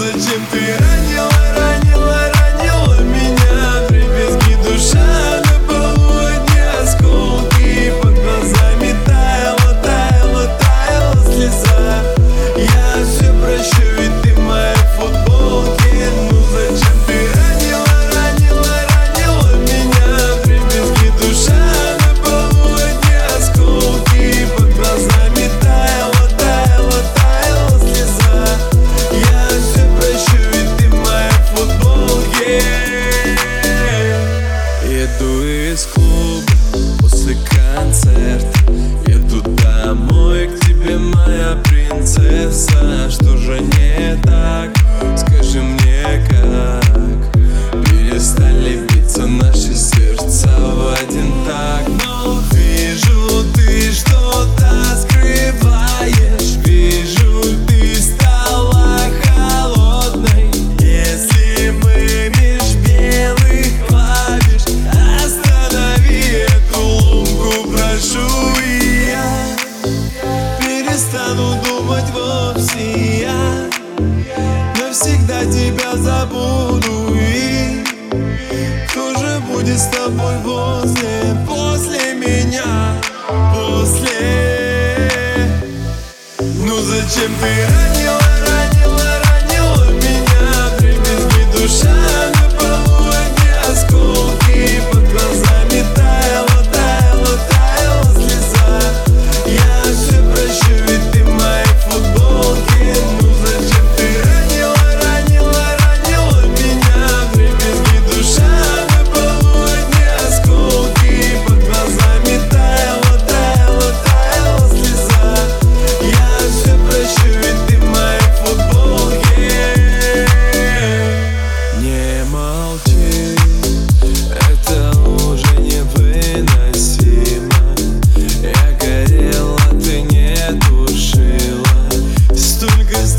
за чемпионат стану думать вовсе я. Навсегда тебя забуду и Кто же будет с тобой возле, после меня, после. Ну зачем ты ранила, ранила, ранила меня, дребезги душа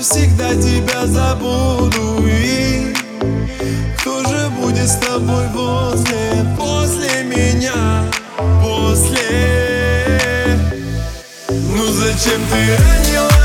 всегда тебя забуду. И кто же будет с тобой после, после меня, после? Ну зачем ты ранила?